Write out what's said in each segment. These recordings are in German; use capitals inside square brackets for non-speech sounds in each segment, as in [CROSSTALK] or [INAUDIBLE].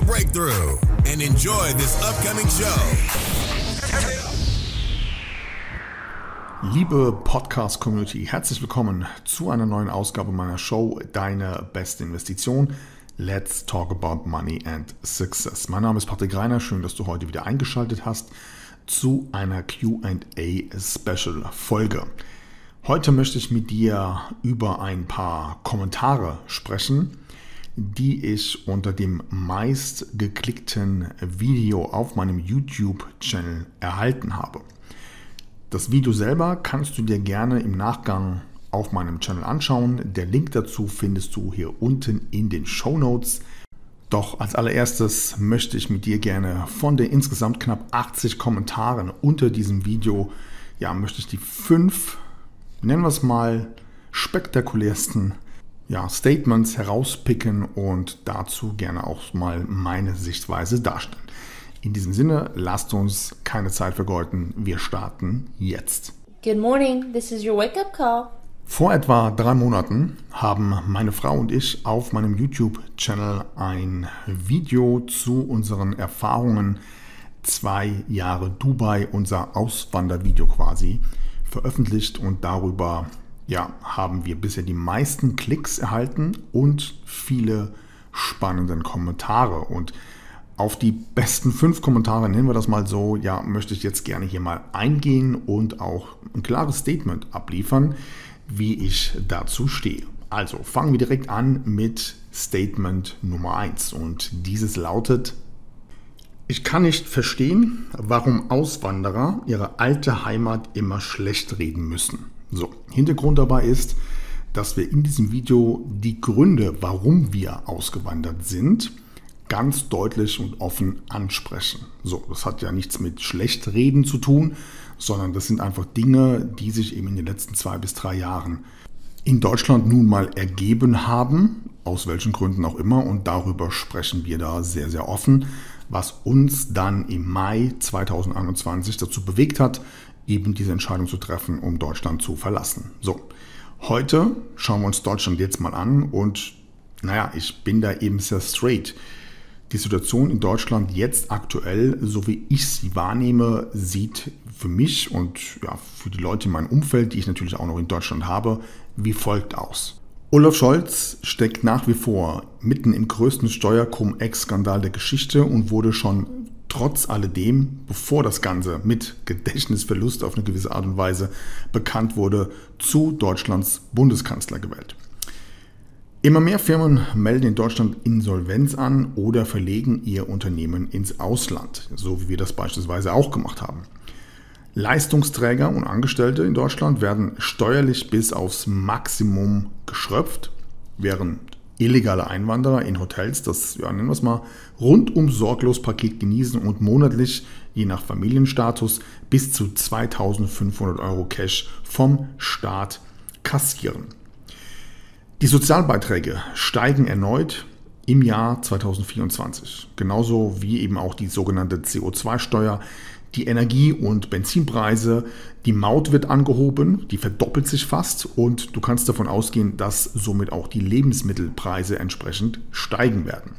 breakthrough and enjoy this upcoming show. Liebe Podcast-Community, herzlich willkommen zu einer neuen Ausgabe meiner Show Deine beste Investition. Let's talk about money and success. Mein Name ist Patrick Reiner, schön, dass du heute wieder eingeschaltet hast zu einer QA-Special-Folge. Heute möchte ich mit dir über ein paar Kommentare sprechen, die ich unter dem meist geklickten Video auf meinem YouTube-Channel erhalten habe. Das Video selber kannst du dir gerne im Nachgang auf meinem Channel anschauen. Der Link dazu findest du hier unten in den Show Notes. Doch als allererstes möchte ich mit dir gerne von den insgesamt knapp 80 Kommentaren unter diesem Video, ja, möchte ich die fünf, nennen wir es mal, spektakulärsten ja, Statements herauspicken und dazu gerne auch mal meine Sichtweise darstellen. In diesem Sinne, lasst uns keine Zeit vergeuden. Wir starten jetzt. Good morning, this is your wake-up call. Vor etwa drei Monaten haben meine Frau und ich auf meinem YouTube-Channel ein Video zu unseren Erfahrungen zwei Jahre Dubai, unser Auswandervideo quasi, veröffentlicht und darüber ja, haben wir bisher die meisten Klicks erhalten und viele spannende Kommentare. Und auf die besten fünf Kommentare, nennen wir das mal so, ja, möchte ich jetzt gerne hier mal eingehen und auch ein klares Statement abliefern, wie ich dazu stehe. Also fangen wir direkt an mit Statement Nummer 1 und dieses lautet, ich kann nicht verstehen, warum Auswanderer ihre alte Heimat immer schlecht reden müssen. So, Hintergrund dabei ist, dass wir in diesem Video die Gründe, warum wir ausgewandert sind, ganz deutlich und offen ansprechen. So, das hat ja nichts mit Schlechtreden zu tun, sondern das sind einfach Dinge, die sich eben in den letzten zwei bis drei Jahren in Deutschland nun mal ergeben haben, aus welchen Gründen auch immer, und darüber sprechen wir da sehr, sehr offen, was uns dann im Mai 2021 dazu bewegt hat, eben diese Entscheidung zu treffen, um Deutschland zu verlassen. So, heute schauen wir uns Deutschland jetzt mal an und naja, ich bin da eben sehr straight. Die Situation in Deutschland jetzt aktuell, so wie ich sie wahrnehme, sieht für mich und ja, für die Leute in meinem Umfeld, die ich natürlich auch noch in Deutschland habe, wie folgt aus. Olaf Scholz steckt nach wie vor mitten im größten Steuer-Cum-Ex-Skandal der Geschichte und wurde schon trotz alledem, bevor das Ganze mit Gedächtnisverlust auf eine gewisse Art und Weise bekannt wurde, zu Deutschlands Bundeskanzler gewählt. Immer mehr Firmen melden in Deutschland Insolvenz an oder verlegen ihr Unternehmen ins Ausland, so wie wir das beispielsweise auch gemacht haben. Leistungsträger und Angestellte in Deutschland werden steuerlich bis aufs Maximum geschröpft, während illegale Einwanderer in Hotels das, ja, nennen wir es mal, rundum sorglos Paket genießen und monatlich, je nach Familienstatus, bis zu 2500 Euro Cash vom Staat kassieren. Die Sozialbeiträge steigen erneut im Jahr 2024, genauso wie eben auch die sogenannte CO2-Steuer, die Energie- und Benzinpreise, die Maut wird angehoben, die verdoppelt sich fast und du kannst davon ausgehen, dass somit auch die Lebensmittelpreise entsprechend steigen werden.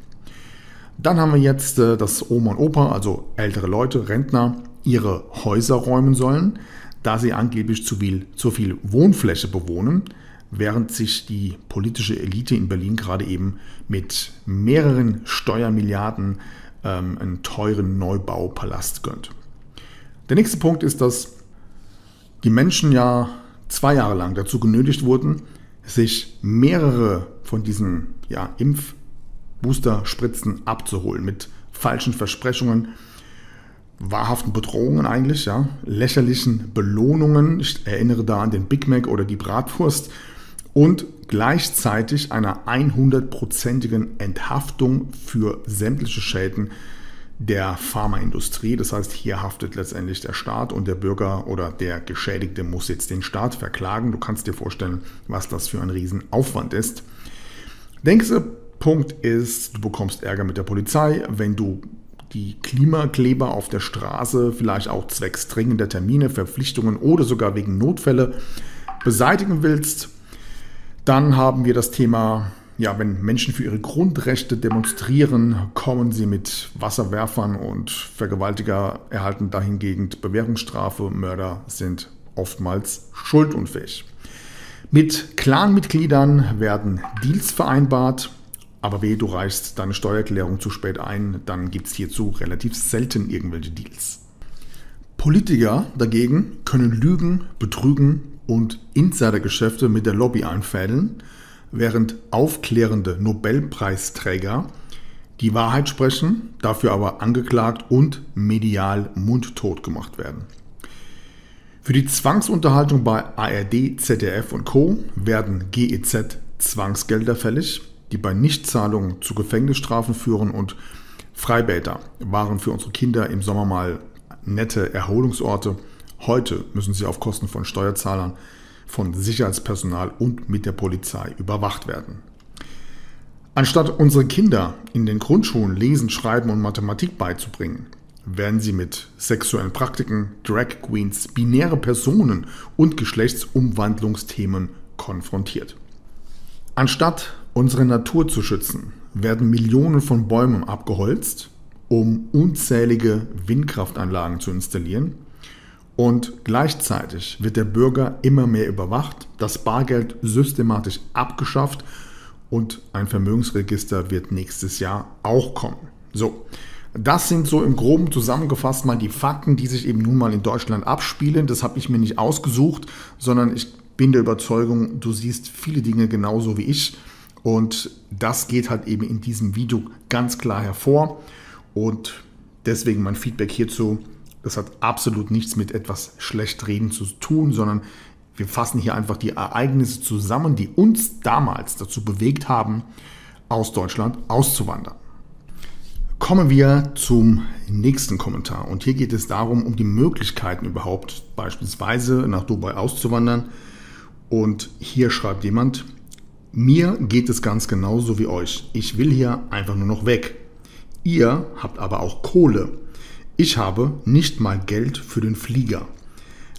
Dann haben wir jetzt, äh, dass Oma und Opa, also ältere Leute, Rentner, ihre Häuser räumen sollen, da sie angeblich zu viel, zu viel Wohnfläche bewohnen, während sich die politische Elite in Berlin gerade eben mit mehreren Steuermilliarden ähm, einen teuren Neubaupalast gönnt. Der nächste Punkt ist, dass die Menschen ja zwei Jahre lang dazu genötigt wurden, sich mehrere von diesen ja, Impf-Booster-Spritzen abzuholen mit falschen Versprechungen, wahrhaften Bedrohungen eigentlich, ja, lächerlichen Belohnungen. Ich erinnere da an den Big Mac oder die Bratwurst und gleichzeitig einer 100%igen Enthaftung für sämtliche Schäden der Pharmaindustrie. Das heißt, hier haftet letztendlich der Staat und der Bürger oder der Geschädigte muss jetzt den Staat verklagen. Du kannst dir vorstellen, was das für ein Riesenaufwand ist. Der nächste Punkt ist, du bekommst Ärger mit der Polizei, wenn du die Klimakleber auf der Straße vielleicht auch zwecks dringender Termine, Verpflichtungen oder sogar wegen Notfälle beseitigen willst. Dann haben wir das Thema ja, wenn Menschen für ihre Grundrechte demonstrieren, kommen sie mit Wasserwerfern und Vergewaltiger erhalten dahingegen Bewährungsstrafe. Mörder sind oftmals schuldunfähig. Mit Clanmitgliedern werden Deals vereinbart, aber weh, du reichst deine Steuererklärung zu spät ein, dann gibt es hierzu relativ selten irgendwelche Deals. Politiker dagegen können lügen, betrügen und Insidergeschäfte mit der Lobby einfädeln während aufklärende Nobelpreisträger die Wahrheit sprechen, dafür aber angeklagt und medial mundtot gemacht werden. Für die Zwangsunterhaltung bei ARD, ZDF und Co. werden GEZ Zwangsgelder fällig, die bei Nichtzahlungen zu Gefängnisstrafen führen und Freibäder waren für unsere Kinder im Sommer mal nette Erholungsorte. Heute müssen sie auf Kosten von Steuerzahlern von Sicherheitspersonal und mit der Polizei überwacht werden. Anstatt unsere Kinder in den Grundschulen Lesen, Schreiben und Mathematik beizubringen, werden sie mit sexuellen Praktiken, Drag Queens, binäre Personen und Geschlechtsumwandlungsthemen konfrontiert. Anstatt unsere Natur zu schützen, werden Millionen von Bäumen abgeholzt, um unzählige Windkraftanlagen zu installieren und gleichzeitig wird der Bürger immer mehr überwacht, das Bargeld systematisch abgeschafft und ein Vermögensregister wird nächstes Jahr auch kommen. So, das sind so im groben zusammengefasst mal die Fakten, die sich eben nun mal in Deutschland abspielen. Das habe ich mir nicht ausgesucht, sondern ich bin der Überzeugung, du siehst viele Dinge genauso wie ich. Und das geht halt eben in diesem Video ganz klar hervor. Und deswegen mein Feedback hierzu das hat absolut nichts mit etwas Schlechtreden zu tun, sondern wir fassen hier einfach die Ereignisse zusammen, die uns damals dazu bewegt haben, aus Deutschland auszuwandern. Kommen wir zum nächsten Kommentar. Und hier geht es darum, um die Möglichkeiten überhaupt beispielsweise nach Dubai auszuwandern. Und hier schreibt jemand, mir geht es ganz genauso wie euch. Ich will hier einfach nur noch weg. Ihr habt aber auch Kohle. Ich habe nicht mal Geld für den Flieger.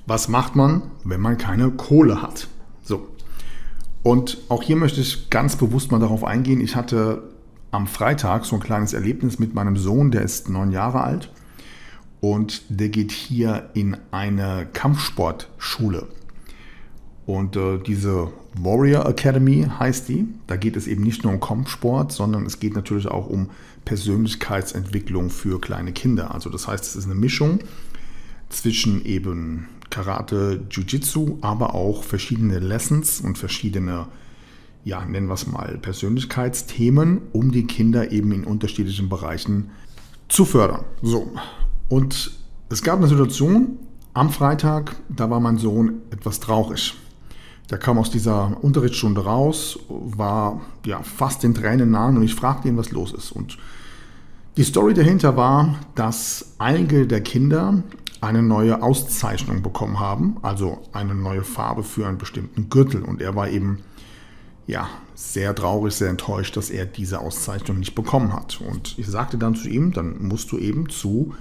Was macht man, wenn man keine Kohle hat? So. Und auch hier möchte ich ganz bewusst mal darauf eingehen. Ich hatte am Freitag so ein kleines Erlebnis mit meinem Sohn, der ist neun Jahre alt und der geht hier in eine Kampfsportschule. Und äh, diese Warrior Academy heißt die. Da geht es eben nicht nur um Kampfsport, sondern es geht natürlich auch um Persönlichkeitsentwicklung für kleine Kinder. Also das heißt, es ist eine Mischung zwischen eben Karate, Jiu-Jitsu, aber auch verschiedene Lessons und verschiedene, ja, nennen wir es mal, Persönlichkeitsthemen, um die Kinder eben in unterschiedlichen Bereichen zu fördern. So, und es gab eine Situation am Freitag, da war mein Sohn etwas traurig. Der kam aus dieser Unterrichtsstunde raus, war ja fast den Tränen nahe und ich fragte ihn, was los ist. Und die Story dahinter war, dass einige der Kinder eine neue Auszeichnung bekommen haben, also eine neue Farbe für einen bestimmten Gürtel. Und er war eben ja sehr traurig, sehr enttäuscht, dass er diese Auszeichnung nicht bekommen hat. Und ich sagte dann zu ihm, dann musst du eben zu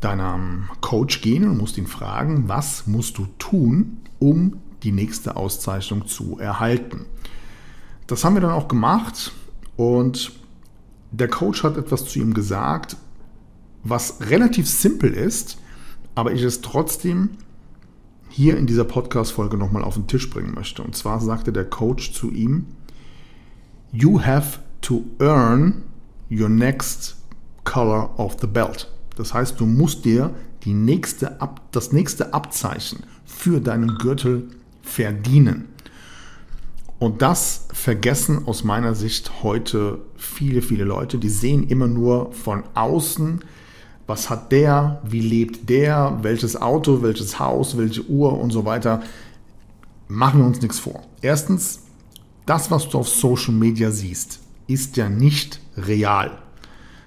deinem Coach gehen und musst ihn fragen, was musst du tun, um die nächste Auszeichnung zu erhalten. Das haben wir dann auch gemacht und der Coach hat etwas zu ihm gesagt, was relativ simpel ist, aber ich es trotzdem hier in dieser Podcast-Folge nochmal auf den Tisch bringen möchte. Und zwar sagte der Coach zu ihm, You have to earn your next color of the belt. Das heißt, du musst dir die nächste das nächste Abzeichen für deinen Gürtel verdienen. Und das vergessen aus meiner Sicht heute viele, viele Leute. Die sehen immer nur von außen, was hat der, wie lebt der, welches Auto, welches Haus, welche Uhr und so weiter. machen wir uns nichts vor. Erstens, das, was du auf Social Media siehst, ist ja nicht real.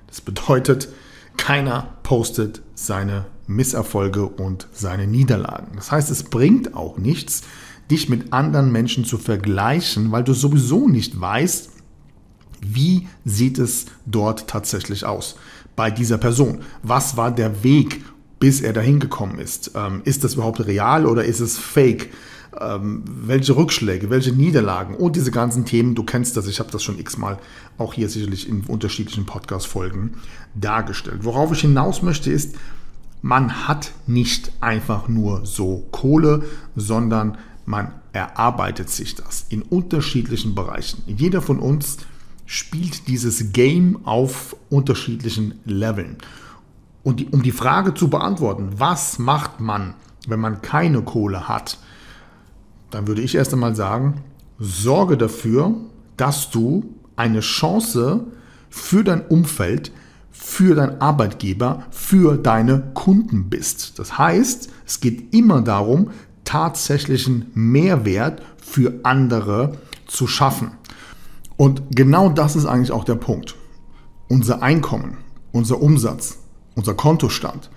Das bedeutet, keiner postet seine Misserfolge und seine Niederlagen. Das heißt, es bringt auch nichts, dich mit anderen Menschen zu vergleichen, weil du sowieso nicht weißt, wie sieht es dort tatsächlich aus bei dieser Person. Was war der Weg, bis er dahin gekommen ist? Ähm, ist das überhaupt real oder ist es fake? Ähm, welche Rückschläge, welche Niederlagen und diese ganzen Themen, du kennst das, ich habe das schon x-mal auch hier sicherlich in unterschiedlichen Podcast-Folgen dargestellt. Worauf ich hinaus möchte ist, man hat nicht einfach nur so Kohle, sondern man erarbeitet sich das in unterschiedlichen Bereichen. Jeder von uns spielt dieses Game auf unterschiedlichen Leveln. Und die, um die Frage zu beantworten, was macht man, wenn man keine Kohle hat, dann würde ich erst einmal sagen, sorge dafür, dass du eine Chance für dein Umfeld, für deinen Arbeitgeber, für deine Kunden bist. Das heißt, es geht immer darum, tatsächlichen Mehrwert für andere zu schaffen. Und genau das ist eigentlich auch der Punkt. Unser Einkommen, unser Umsatz, unser Kontostand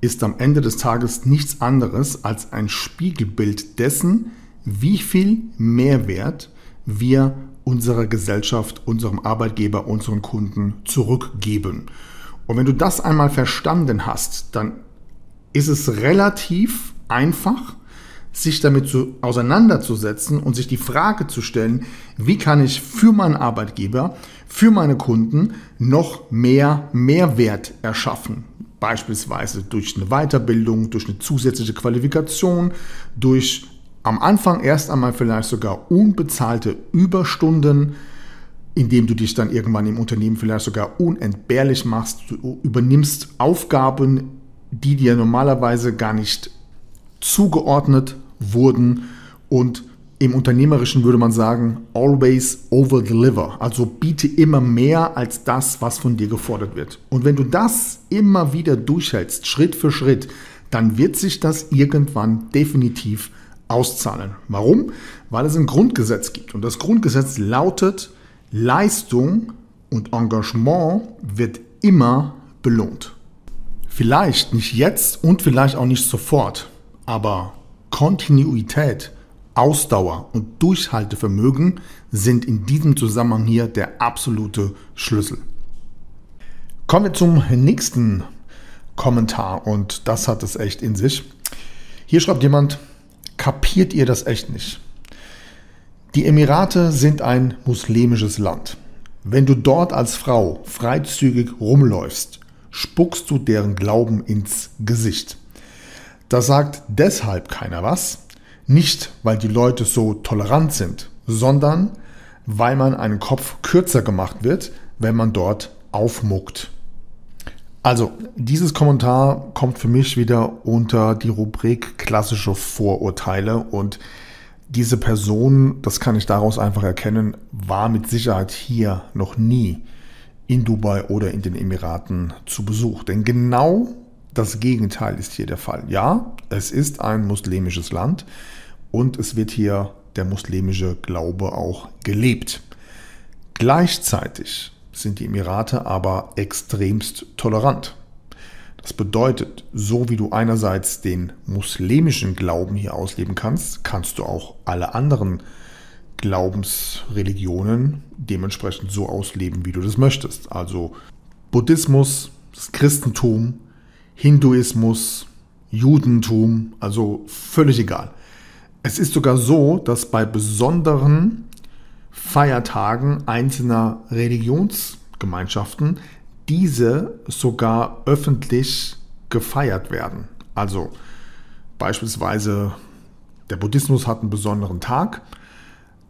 ist am Ende des Tages nichts anderes als ein Spiegelbild dessen, wie viel Mehrwert wir unserer Gesellschaft, unserem Arbeitgeber, unseren Kunden zurückgeben. Und wenn du das einmal verstanden hast, dann ist es relativ einfach, sich damit zu, auseinanderzusetzen und sich die Frage zu stellen, wie kann ich für meinen Arbeitgeber, für meine Kunden noch mehr Mehrwert erschaffen. Beispielsweise durch eine Weiterbildung, durch eine zusätzliche Qualifikation, durch am Anfang erst einmal vielleicht sogar unbezahlte Überstunden, indem du dich dann irgendwann im Unternehmen vielleicht sogar unentbehrlich machst. Du übernimmst Aufgaben, die dir normalerweise gar nicht zugeordnet wurden und im Unternehmerischen würde man sagen, always over deliver. Also biete immer mehr als das, was von dir gefordert wird. Und wenn du das immer wieder durchhältst, Schritt für Schritt, dann wird sich das irgendwann definitiv auszahlen. Warum? Weil es ein Grundgesetz gibt. Und das Grundgesetz lautet, Leistung und Engagement wird immer belohnt. Vielleicht nicht jetzt und vielleicht auch nicht sofort, aber Kontinuität, Ausdauer und Durchhaltevermögen sind in diesem Zusammenhang hier der absolute Schlüssel. Kommen wir zum nächsten Kommentar und das hat es echt in sich. Hier schreibt jemand, kapiert ihr das echt nicht? Die Emirate sind ein muslimisches Land. Wenn du dort als Frau freizügig rumläufst, spuckst du deren Glauben ins Gesicht. Da sagt deshalb keiner was, nicht weil die Leute so tolerant sind, sondern weil man einen Kopf kürzer gemacht wird, wenn man dort aufmuckt. Also, dieses Kommentar kommt für mich wieder unter die Rubrik klassische Vorurteile und diese Person, das kann ich daraus einfach erkennen, war mit Sicherheit hier noch nie in Dubai oder in den Emiraten zu Besuch. Denn genau das Gegenteil ist hier der Fall. Ja, es ist ein muslimisches Land und es wird hier der muslimische Glaube auch gelebt. Gleichzeitig sind die Emirate aber extremst tolerant. Das bedeutet, so wie du einerseits den muslimischen Glauben hier ausleben kannst, kannst du auch alle anderen Glaubensreligionen dementsprechend so ausleben, wie du das möchtest. Also Buddhismus, das Christentum, Hinduismus, Judentum, also völlig egal. Es ist sogar so, dass bei besonderen Feiertagen einzelner Religionsgemeinschaften diese sogar öffentlich gefeiert werden. Also beispielsweise der Buddhismus hat einen besonderen Tag,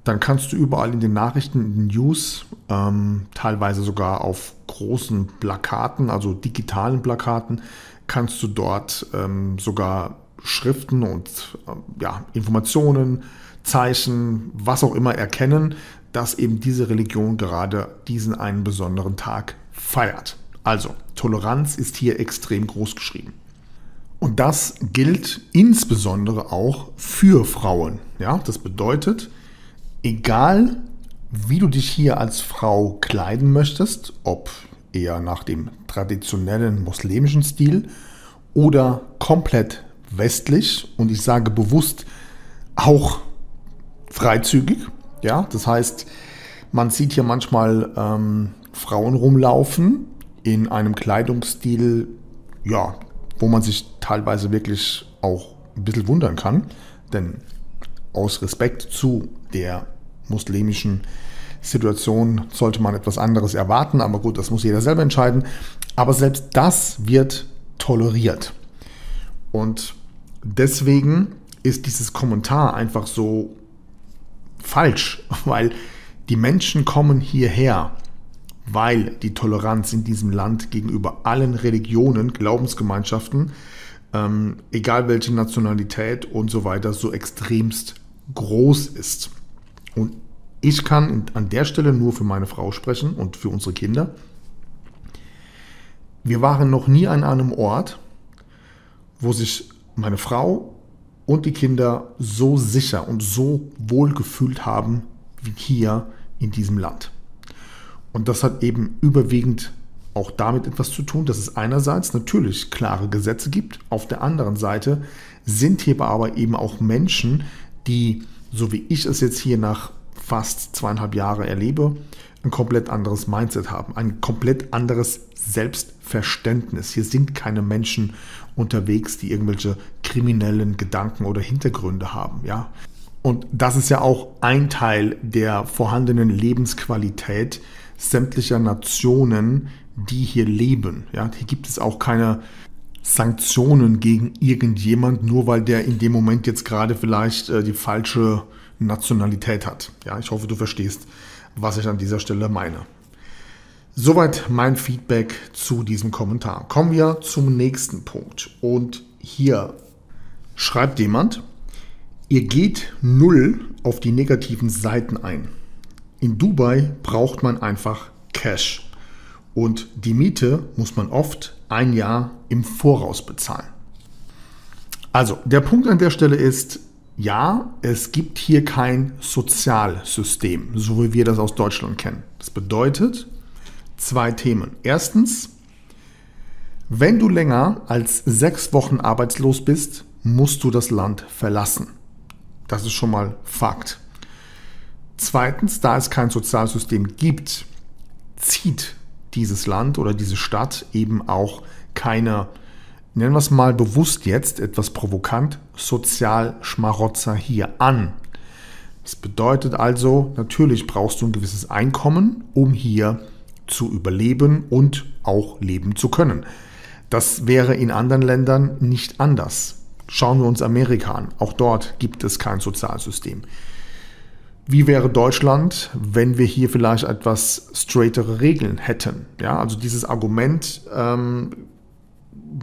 dann kannst du überall in den Nachrichten, in den News, ähm, teilweise sogar auf großen Plakaten, also digitalen Plakaten, kannst du dort ähm, sogar Schriften und äh, ja, Informationen, Zeichen, was auch immer erkennen, dass eben diese Religion gerade diesen einen besonderen Tag feiert. Also, Toleranz ist hier extrem groß geschrieben. Und das gilt insbesondere auch für Frauen. Ja, das bedeutet, egal wie du dich hier als Frau kleiden möchtest, ob eher nach dem traditionellen muslimischen Stil oder komplett westlich und ich sage bewusst auch freizügig. Ja, das heißt, man sieht hier manchmal ähm, Frauen rumlaufen in einem Kleidungsstil, ja, wo man sich teilweise wirklich auch ein bisschen wundern kann. Denn aus Respekt zu der muslimischen Situation sollte man etwas anderes erwarten. Aber gut, das muss jeder selber entscheiden. Aber selbst das wird toleriert. Und deswegen ist dieses Kommentar einfach so falsch, [LAUGHS] weil die Menschen kommen hierher, weil die Toleranz in diesem Land gegenüber allen Religionen, Glaubensgemeinschaften, ähm, egal welche Nationalität und so weiter, so extremst groß ist. Und ich kann an der Stelle nur für meine Frau sprechen und für unsere Kinder. Wir waren noch nie an einem Ort, wo sich meine Frau und die Kinder so sicher und so wohl gefühlt haben wie hier in diesem Land. Und das hat eben überwiegend auch damit etwas zu tun, dass es einerseits natürlich klare Gesetze gibt, auf der anderen Seite sind hier aber eben auch Menschen, die, so wie ich es jetzt hier nach fast zweieinhalb Jahren erlebe, ein komplett anderes Mindset haben, ein komplett anderes Selbstverständnis. Hier sind keine Menschen unterwegs, die irgendwelche kriminellen Gedanken oder Hintergründe haben, ja. Und das ist ja auch ein Teil der vorhandenen Lebensqualität sämtlicher Nationen, die hier leben. Ja, hier gibt es auch keine Sanktionen gegen irgendjemand, nur weil der in dem Moment jetzt gerade vielleicht äh, die falsche Nationalität hat. Ja, ich hoffe, du verstehst, was ich an dieser Stelle meine. Soweit mein Feedback zu diesem Kommentar. Kommen wir zum nächsten Punkt. Und hier schreibt jemand, Ihr geht null auf die negativen Seiten ein. In Dubai braucht man einfach Cash. Und die Miete muss man oft ein Jahr im Voraus bezahlen. Also, der Punkt an der Stelle ist, ja, es gibt hier kein Sozialsystem, so wie wir das aus Deutschland kennen. Das bedeutet zwei Themen. Erstens, wenn du länger als sechs Wochen arbeitslos bist, musst du das Land verlassen. Das ist schon mal Fakt. Zweitens, da es kein Sozialsystem gibt, zieht dieses Land oder diese Stadt eben auch keine, nennen wir es mal bewusst jetzt, etwas provokant, Sozialschmarotzer hier an. Das bedeutet also, natürlich brauchst du ein gewisses Einkommen, um hier zu überleben und auch leben zu können. Das wäre in anderen Ländern nicht anders. Schauen wir uns Amerika an. Auch dort gibt es kein Sozialsystem. Wie wäre Deutschland, wenn wir hier vielleicht etwas straightere Regeln hätten? Ja, also dieses Argument, ähm,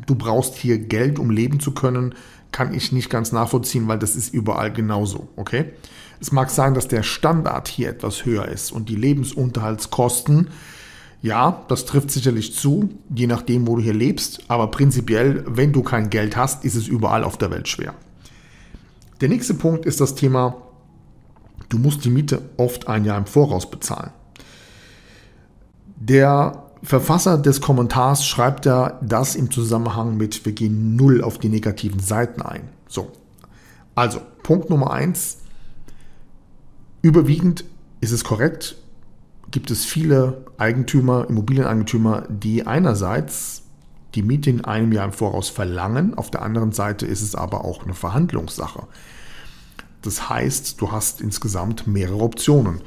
du brauchst hier Geld, um leben zu können, kann ich nicht ganz nachvollziehen, weil das ist überall genauso. Okay? Es mag sein, dass der Standard hier etwas höher ist und die Lebensunterhaltskosten ja, das trifft sicherlich zu, je nachdem, wo du hier lebst, aber prinzipiell, wenn du kein Geld hast, ist es überall auf der Welt schwer. Der nächste Punkt ist das Thema, du musst die Miete oft ein Jahr im Voraus bezahlen. Der Verfasser des Kommentars schreibt ja das im Zusammenhang mit, wir gehen null auf die negativen Seiten ein. So, also Punkt Nummer eins. Überwiegend ist es korrekt, gibt es viele Eigentümer, Immobilieneigentümer, die einerseits die Miete in einem Jahr im Voraus verlangen, auf der anderen Seite ist es aber auch eine Verhandlungssache. Das heißt, du hast insgesamt mehrere Optionen.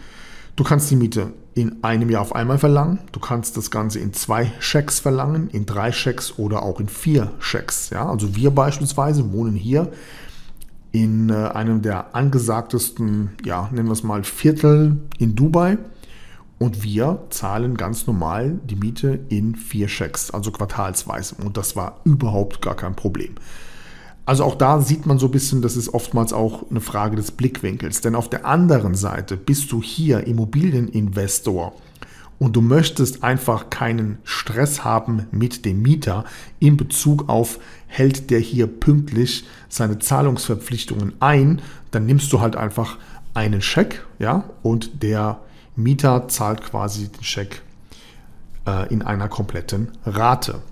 Du kannst die Miete in einem Jahr auf einmal verlangen, du kannst das Ganze in zwei Schecks verlangen, in drei Schecks oder auch in vier Schecks. Ja, also wir beispielsweise wohnen hier in äh, einem der angesagtesten, ja, nennen wir es mal Viertel in Dubai. Und wir zahlen ganz normal die Miete in vier Schecks, also quartalsweise. Und das war überhaupt gar kein Problem. Also auch da sieht man so ein bisschen, das ist oftmals auch eine Frage des Blickwinkels. Denn auf der anderen Seite bist du hier Immobilieninvestor und du möchtest einfach keinen Stress haben mit dem Mieter in Bezug auf, hält der hier pünktlich seine Zahlungsverpflichtungen ein, dann nimmst du halt einfach einen Scheck, ja, und der Mieter zahlt quasi den Scheck äh, in einer kompletten Rate.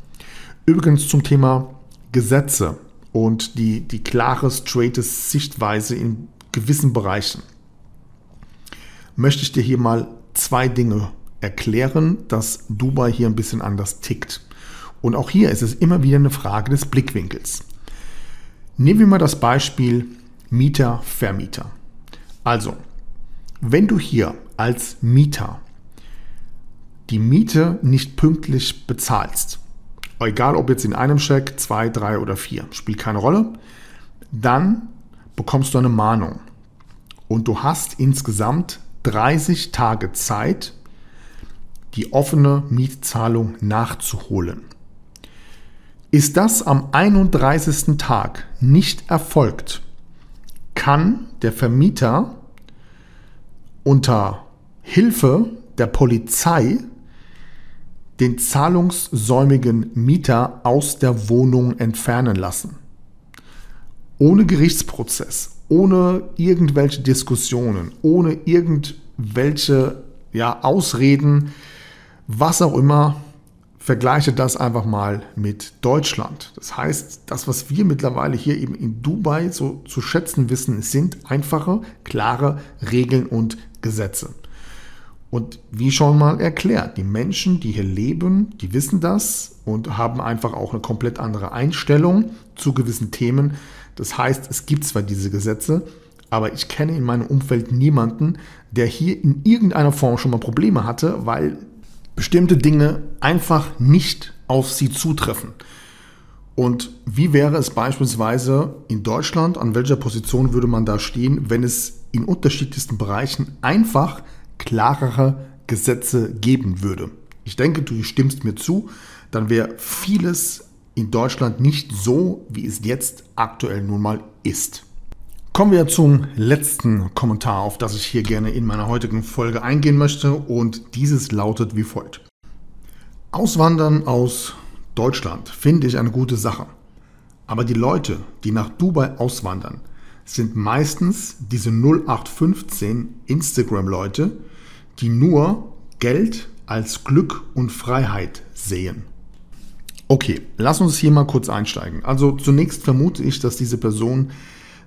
Übrigens zum Thema Gesetze und die, die klare, straighte Sichtweise in gewissen Bereichen möchte ich dir hier mal zwei Dinge erklären, dass Dubai hier ein bisschen anders tickt. Und auch hier ist es immer wieder eine Frage des Blickwinkels. Nehmen wir mal das Beispiel Mieter, Vermieter. Also, wenn du hier als Mieter die Miete nicht pünktlich bezahlst, egal ob jetzt in einem Scheck, zwei, drei oder vier, spielt keine Rolle, dann bekommst du eine Mahnung. Und du hast insgesamt 30 Tage Zeit, die offene Mietzahlung nachzuholen. Ist das am 31. Tag nicht erfolgt, kann der Vermieter unter Hilfe der Polizei den zahlungssäumigen Mieter aus der Wohnung entfernen lassen. Ohne Gerichtsprozess, ohne irgendwelche Diskussionen, ohne irgendwelche ja, Ausreden, was auch immer, vergleiche das einfach mal mit Deutschland. Das heißt, das, was wir mittlerweile hier eben in Dubai so zu schätzen wissen, sind einfache, klare Regeln und Gesetze. Und wie schon mal erklärt, die Menschen, die hier leben, die wissen das und haben einfach auch eine komplett andere Einstellung zu gewissen Themen. Das heißt, es gibt zwar diese Gesetze, aber ich kenne in meinem Umfeld niemanden, der hier in irgendeiner Form schon mal Probleme hatte, weil bestimmte Dinge einfach nicht auf sie zutreffen. Und wie wäre es beispielsweise in Deutschland, an welcher Position würde man da stehen, wenn es in unterschiedlichsten Bereichen einfach klarere Gesetze geben würde? Ich denke, du stimmst mir zu, dann wäre vieles in Deutschland nicht so, wie es jetzt aktuell nun mal ist. Kommen wir zum letzten Kommentar, auf das ich hier gerne in meiner heutigen Folge eingehen möchte und dieses lautet wie folgt. Auswandern aus Deutschland finde ich eine gute Sache. Aber die Leute, die nach Dubai auswandern, sind meistens diese 0815 Instagram-Leute, die nur Geld als Glück und Freiheit sehen. Okay, lass uns hier mal kurz einsteigen. Also zunächst vermute ich, dass diese Person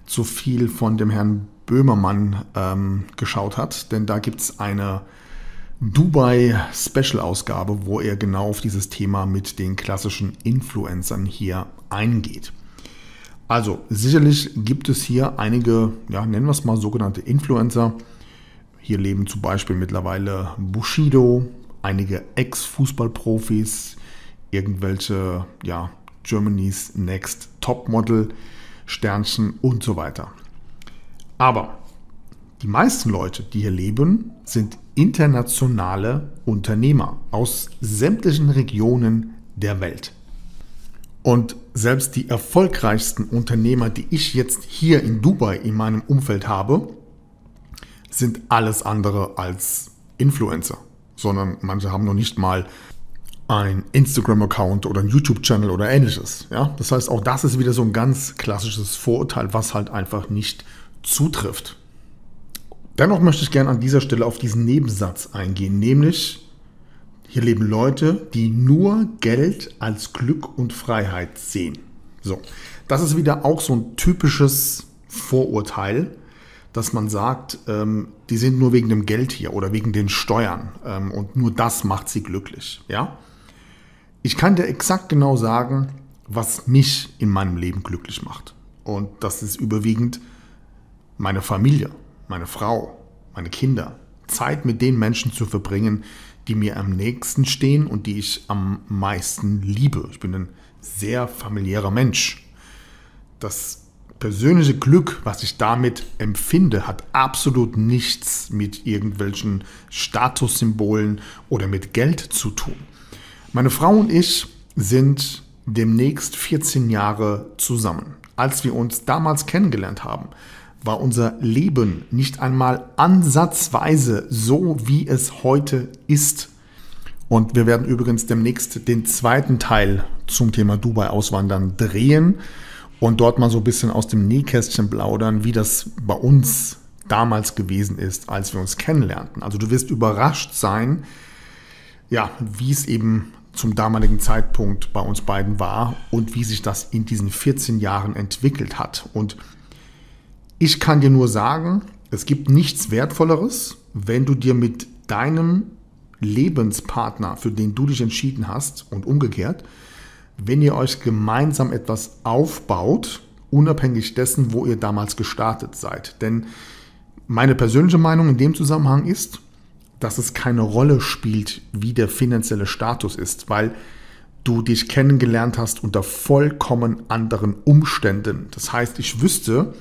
zu viel von dem Herrn Böhmermann ähm, geschaut hat, denn da gibt es eine Dubai-Special-Ausgabe, wo er genau auf dieses Thema mit den klassischen Influencern hier eingeht. Also sicherlich gibt es hier einige, ja, nennen wir es mal sogenannte Influencer. Hier leben zum Beispiel mittlerweile Bushido, einige Ex-Fußballprofis, irgendwelche, ja, Germany's Next Topmodel. Sternchen und so weiter. Aber die meisten Leute, die hier leben, sind internationale Unternehmer aus sämtlichen Regionen der Welt. Und selbst die erfolgreichsten Unternehmer, die ich jetzt hier in Dubai in meinem Umfeld habe, sind alles andere als Influencer, sondern manche haben noch nicht mal ein Instagram-Account oder ein YouTube-Channel oder ähnliches. Ja? Das heißt, auch das ist wieder so ein ganz klassisches Vorurteil, was halt einfach nicht zutrifft. Dennoch möchte ich gerne an dieser Stelle auf diesen Nebensatz eingehen, nämlich hier leben Leute, die nur Geld als Glück und Freiheit sehen. So, das ist wieder auch so ein typisches Vorurteil, dass man sagt, ähm, die sind nur wegen dem Geld hier oder wegen den Steuern ähm, und nur das macht sie glücklich. Ja, ich kann dir exakt genau sagen, was mich in meinem Leben glücklich macht. Und das ist überwiegend meine Familie, meine Frau, meine Kinder. Zeit mit den Menschen zu verbringen, die mir am nächsten stehen und die ich am meisten liebe. Ich bin ein sehr familiärer Mensch. Das persönliche Glück, was ich damit empfinde, hat absolut nichts mit irgendwelchen Statussymbolen oder mit Geld zu tun. Meine Frau und ich sind demnächst 14 Jahre zusammen. Als wir uns damals kennengelernt haben, war unser Leben nicht einmal ansatzweise so, wie es heute ist. Und wir werden übrigens demnächst den zweiten Teil zum Thema Dubai auswandern drehen und dort mal so ein bisschen aus dem Nähkästchen plaudern, wie das bei uns damals gewesen ist, als wir uns kennenlernten. Also du wirst überrascht sein, ja, wie es eben zum damaligen Zeitpunkt bei uns beiden war und wie sich das in diesen 14 Jahren entwickelt hat. Und ich kann dir nur sagen, es gibt nichts Wertvolleres, wenn du dir mit deinem Lebenspartner, für den du dich entschieden hast und umgekehrt, wenn ihr euch gemeinsam etwas aufbaut, unabhängig dessen, wo ihr damals gestartet seid. Denn meine persönliche Meinung in dem Zusammenhang ist, dass es keine Rolle spielt, wie der finanzielle Status ist, weil du dich kennengelernt hast unter vollkommen anderen Umständen. Das heißt, ich wüsste,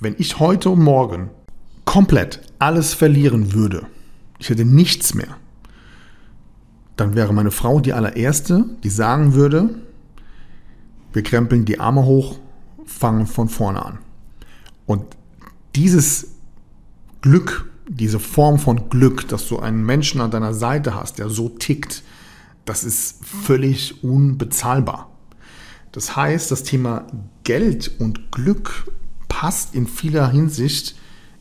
wenn ich heute und morgen komplett alles verlieren würde, ich hätte nichts mehr, dann wäre meine Frau die allererste, die sagen würde, wir krempeln die Arme hoch, fangen von vorne an. Und dieses Glück, diese Form von Glück, dass du einen Menschen an deiner Seite hast, der so tickt, das ist völlig unbezahlbar. Das heißt, das Thema Geld und Glück passt in vieler Hinsicht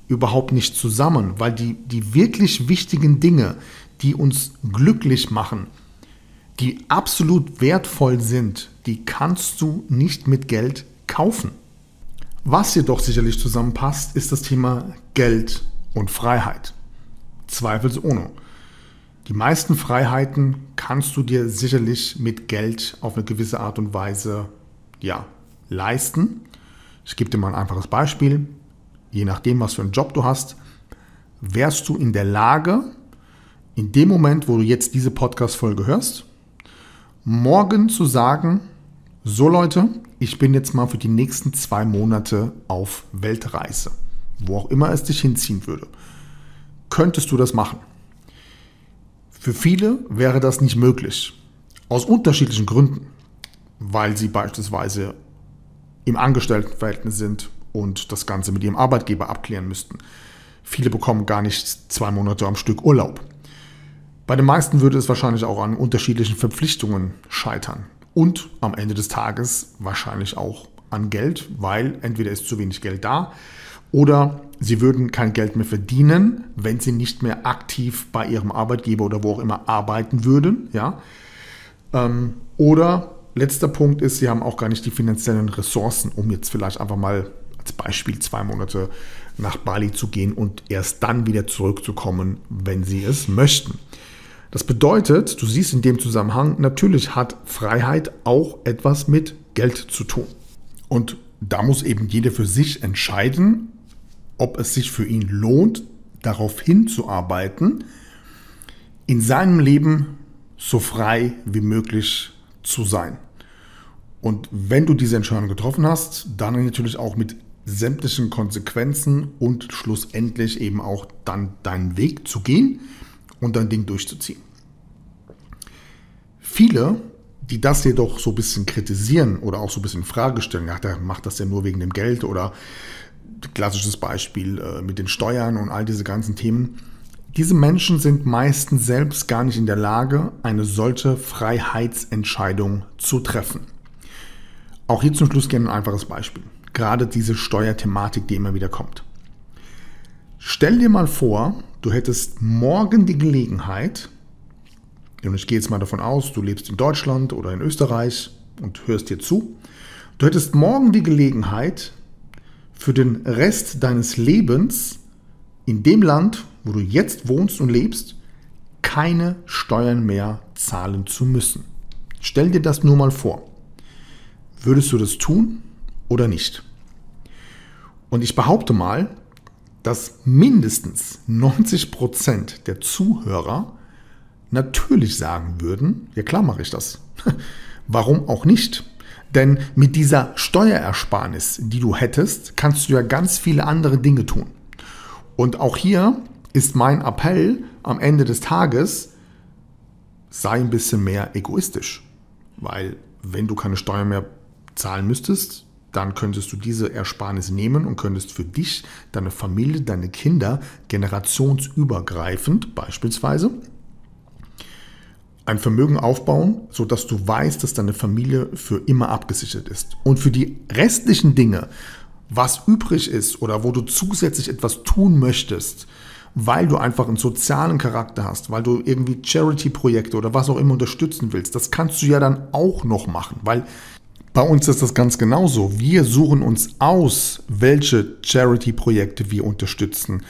überhaupt nicht zusammen, weil die, die wirklich wichtigen Dinge, die uns glücklich machen, die absolut wertvoll sind, die kannst du nicht mit Geld kaufen. Was jedoch sicherlich zusammenpasst, ist das Thema Geld und Freiheit. Zweifelsohne. Die meisten Freiheiten kannst du dir sicherlich mit Geld auf eine gewisse Art und Weise ja, leisten. Ich gebe dir mal ein einfaches Beispiel. Je nachdem, was für einen Job du hast, wärst du in der Lage, in dem Moment, wo du jetzt diese Podcast-Folge hörst, morgen zu sagen, so Leute, ich bin jetzt mal für die nächsten zwei Monate auf Weltreise wo auch immer es dich hinziehen würde, könntest du das machen. Für viele wäre das nicht möglich. Aus unterschiedlichen Gründen. Weil sie beispielsweise im Angestelltenverhältnis sind und das Ganze mit ihrem Arbeitgeber abklären müssten. Viele bekommen gar nicht zwei Monate am Stück Urlaub. Bei den meisten würde es wahrscheinlich auch an unterschiedlichen Verpflichtungen scheitern. Und am Ende des Tages wahrscheinlich auch an Geld, weil entweder ist zu wenig Geld da oder sie würden kein Geld mehr verdienen, wenn sie nicht mehr aktiv bei ihrem Arbeitgeber oder wo auch immer arbeiten würden. Ja? Ähm, oder letzter Punkt ist, sie haben auch gar nicht die finanziellen Ressourcen, um jetzt vielleicht einfach mal als Beispiel zwei Monate nach Bali zu gehen und erst dann wieder zurückzukommen, wenn sie es möchten. Das bedeutet, du siehst in dem Zusammenhang, natürlich hat Freiheit auch etwas mit Geld zu tun. Und da muss eben jeder für sich entscheiden, ob es sich für ihn lohnt, darauf hinzuarbeiten, in seinem Leben so frei wie möglich zu sein. Und wenn du diese Entscheidung getroffen hast, dann natürlich auch mit sämtlichen Konsequenzen und schlussendlich eben auch dann deinen Weg zu gehen und dein Ding durchzuziehen. Viele, die das jedoch so ein bisschen kritisieren oder auch so ein bisschen in Frage stellen, ja, der macht das ja nur wegen dem Geld oder klassisches Beispiel äh, mit den Steuern und all diese ganzen Themen. Diese Menschen sind meistens selbst gar nicht in der Lage, eine solche Freiheitsentscheidung zu treffen. Auch hier zum Schluss gerne ein einfaches Beispiel. Gerade diese Steuerthematik, die immer wieder kommt. Stell dir mal vor, du hättest morgen die Gelegenheit, und ich gehe jetzt mal davon aus, du lebst in Deutschland oder in Österreich und hörst dir zu, du hättest morgen die Gelegenheit, für den Rest deines Lebens in dem Land, wo du jetzt wohnst und lebst, keine Steuern mehr zahlen zu müssen. Stell dir das nur mal vor. Würdest du das tun oder nicht? Und ich behaupte mal, dass mindestens 90 Prozent der Zuhörer natürlich sagen würden, ja klar mache ich das. [LAUGHS] Warum auch nicht? Denn mit dieser Steuerersparnis, die du hättest, kannst du ja ganz viele andere Dinge tun. Und auch hier ist mein Appell am Ende des Tages, sei ein bisschen mehr egoistisch. Weil wenn du keine Steuern mehr zahlen müsstest, dann könntest du diese Ersparnis nehmen und könntest für dich, deine Familie, deine Kinder generationsübergreifend beispielsweise ein Vermögen aufbauen, sodass du weißt, dass deine Familie für immer abgesichert ist. Und für die restlichen Dinge, was übrig ist oder wo du zusätzlich etwas tun möchtest, weil du einfach einen sozialen Charakter hast, weil du irgendwie Charity-Projekte oder was auch immer unterstützen willst, das kannst du ja dann auch noch machen, weil bei uns ist das ganz genauso. Wir suchen uns aus, welche Charity-Projekte wir unterstützen,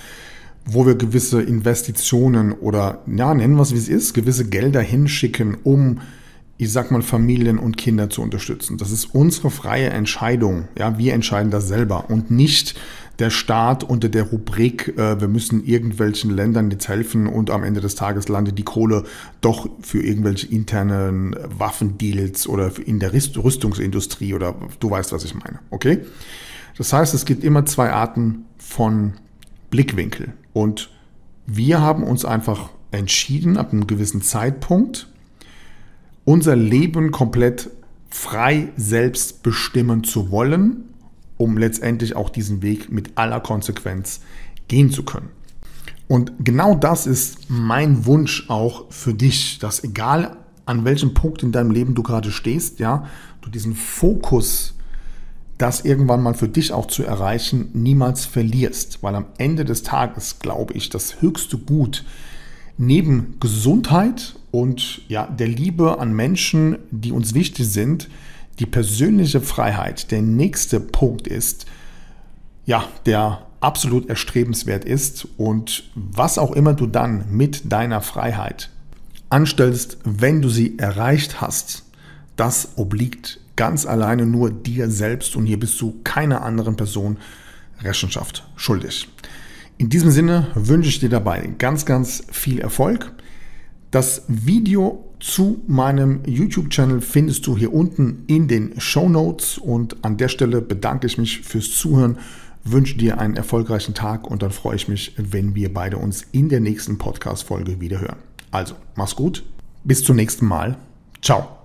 wo wir gewisse Investitionen oder, ja, nennen wir es wie es ist, gewisse Gelder hinschicken, um ich sag mal, Familien und Kinder zu unterstützen. Das ist unsere freie Entscheidung. Ja, wir entscheiden das selber und nicht der Staat unter der Rubrik, äh, wir müssen irgendwelchen Ländern jetzt helfen und am Ende des Tages landet die Kohle doch für irgendwelche internen Waffendeals oder in der Rüstungsindustrie oder du weißt, was ich meine. Okay? Das heißt, es gibt immer zwei Arten von Blickwinkel und wir haben uns einfach entschieden, ab einem gewissen Zeitpunkt, unser Leben komplett frei selbst bestimmen zu wollen, um letztendlich auch diesen Weg mit aller Konsequenz gehen zu können. Und genau das ist mein Wunsch auch für dich, dass egal an welchem Punkt in deinem Leben du gerade stehst, ja, du diesen Fokus, das irgendwann mal für dich auch zu erreichen, niemals verlierst, weil am Ende des Tages glaube ich, das höchste Gut neben Gesundheit und ja, der Liebe an Menschen, die uns wichtig sind, die persönliche Freiheit der nächste Punkt ist, ja, der absolut erstrebenswert ist und was auch immer du dann mit deiner Freiheit anstellst, wenn du sie erreicht hast, das obliegt ganz alleine nur dir selbst und hier bist du keiner anderen Person Rechenschaft schuldig. In diesem Sinne wünsche ich dir dabei ganz, ganz viel Erfolg. Das Video zu meinem YouTube-Channel findest du hier unten in den Show Notes und an der Stelle bedanke ich mich fürs Zuhören, wünsche dir einen erfolgreichen Tag und dann freue ich mich, wenn wir beide uns in der nächsten Podcast-Folge wieder hören. Also, mach's gut, bis zum nächsten Mal. Ciao.